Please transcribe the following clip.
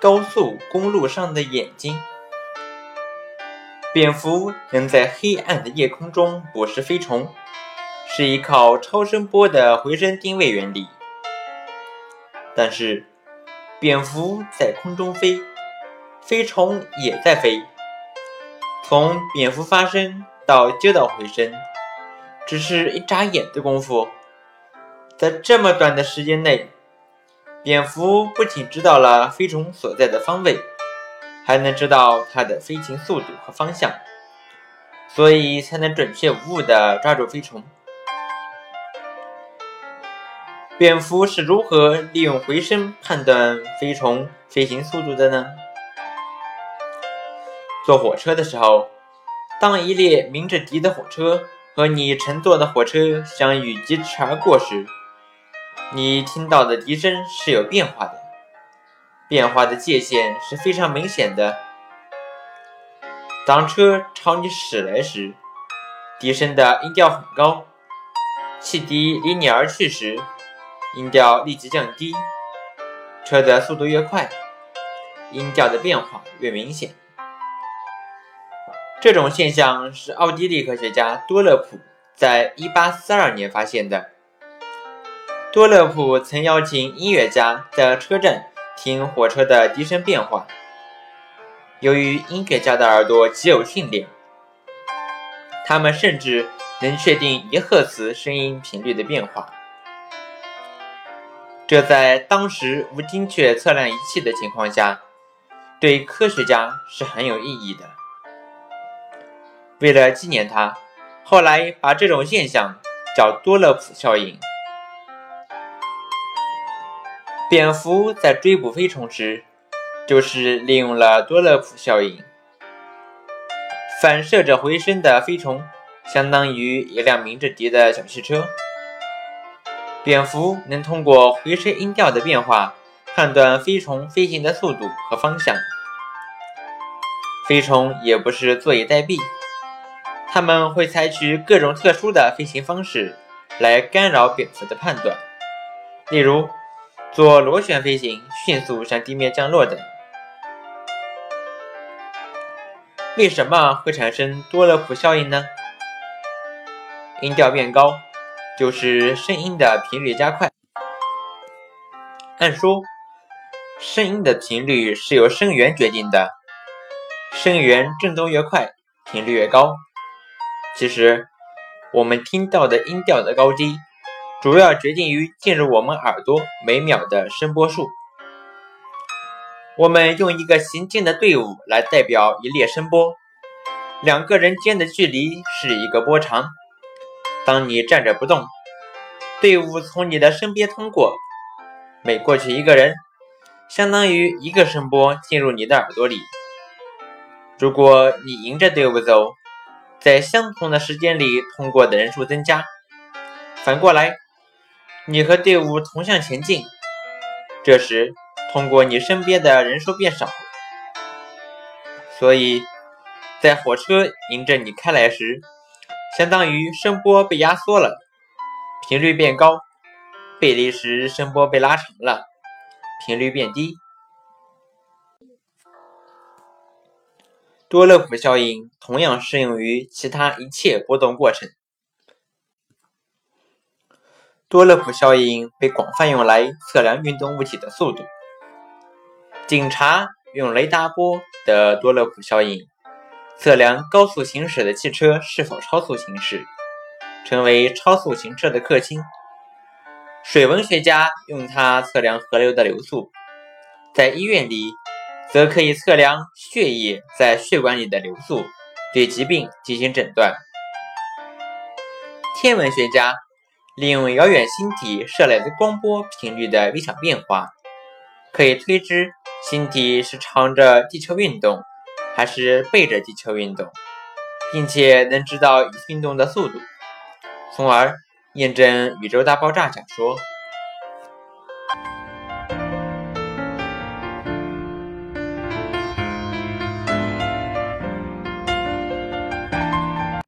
高速公路上的眼睛。蝙蝠能在黑暗的夜空中捕食飞虫，是依靠超声波的回声定位原理。但是，蝙蝠在空中飞，飞虫也在飞。从蝙蝠发声到接到回声，只是一眨眼的功夫。在这么短的时间内，蝙蝠不仅知道了飞虫所在的方位，还能知道它的飞行速度和方向，所以才能准确无误地抓住飞虫。蝙蝠是如何利用回声判断飞虫飞行速度的呢？坐火车的时候，当一列鸣着笛的火车和你乘坐的火车相遇疾驰而过时，你听到的笛声是有变化的，变化的界限是非常明显的。当车朝你驶来时，笛声的音调很高；汽笛离你而去时，音调立即降低，车的速度越快，音调的变化越明显。这种现象是奥地利科学家多勒普在1842年发现的。多勒普曾邀请音乐家在车站听火车的笛声变化。由于音乐家的耳朵极有训练，他们甚至能确定一赫兹声音频率的变化。这在当时无精确测量仪器的情况下，对科学家是很有意义的。为了纪念他，后来把这种现象叫多勒普效应。蝙蝠在追捕飞虫时，就是利用了多勒普效应。反射着回声的飞虫，相当于一辆鸣着笛的小汽车。蝙蝠能通过回声音调的变化，判断飞虫飞行的速度和方向。飞虫也不是坐以待毙，它们会采取各种特殊的飞行方式来干扰蝙蝠的判断，例如做螺旋飞行、迅速向地面降落等。为什么会产生多勒普效应呢？音调变高。就是声音的频率加快。按说，声音的频率是由声源决定的，声源振动越快，频率越高。其实，我们听到的音调的高低，主要决定于进入我们耳朵每秒的声波数。我们用一个行进的队伍来代表一列声波，两个人间的距离是一个波长。当你站着不动，队伍从你的身边通过，每过去一个人，相当于一个声波进入你的耳朵里。如果你迎着队伍走，在相同的时间里通过的人数增加，反过来，你和队伍同向前进，这时通过你身边的人数变少。所以在火车迎着你开来时，相当于声波被压缩了，频率变高；背离时声波被拉长了，频率变低。多勒普效应同样适用于其他一切波动过程。多勒普效应被广泛用来测量运动物体的速度。警察用雷达波的多勒普效应。测量高速行驶的汽车是否超速行驶，成为超速行车的克星。水文学家用它测量河流的流速，在医院里则可以测量血液在血管里的流速，对疾病进行诊断。天文学家利用遥远星体射来的光波频率的微小变化，可以推知星体是朝着地球运动。还是背着地球运动，并且能知道运动的速度，从而验证宇宙大爆炸假说。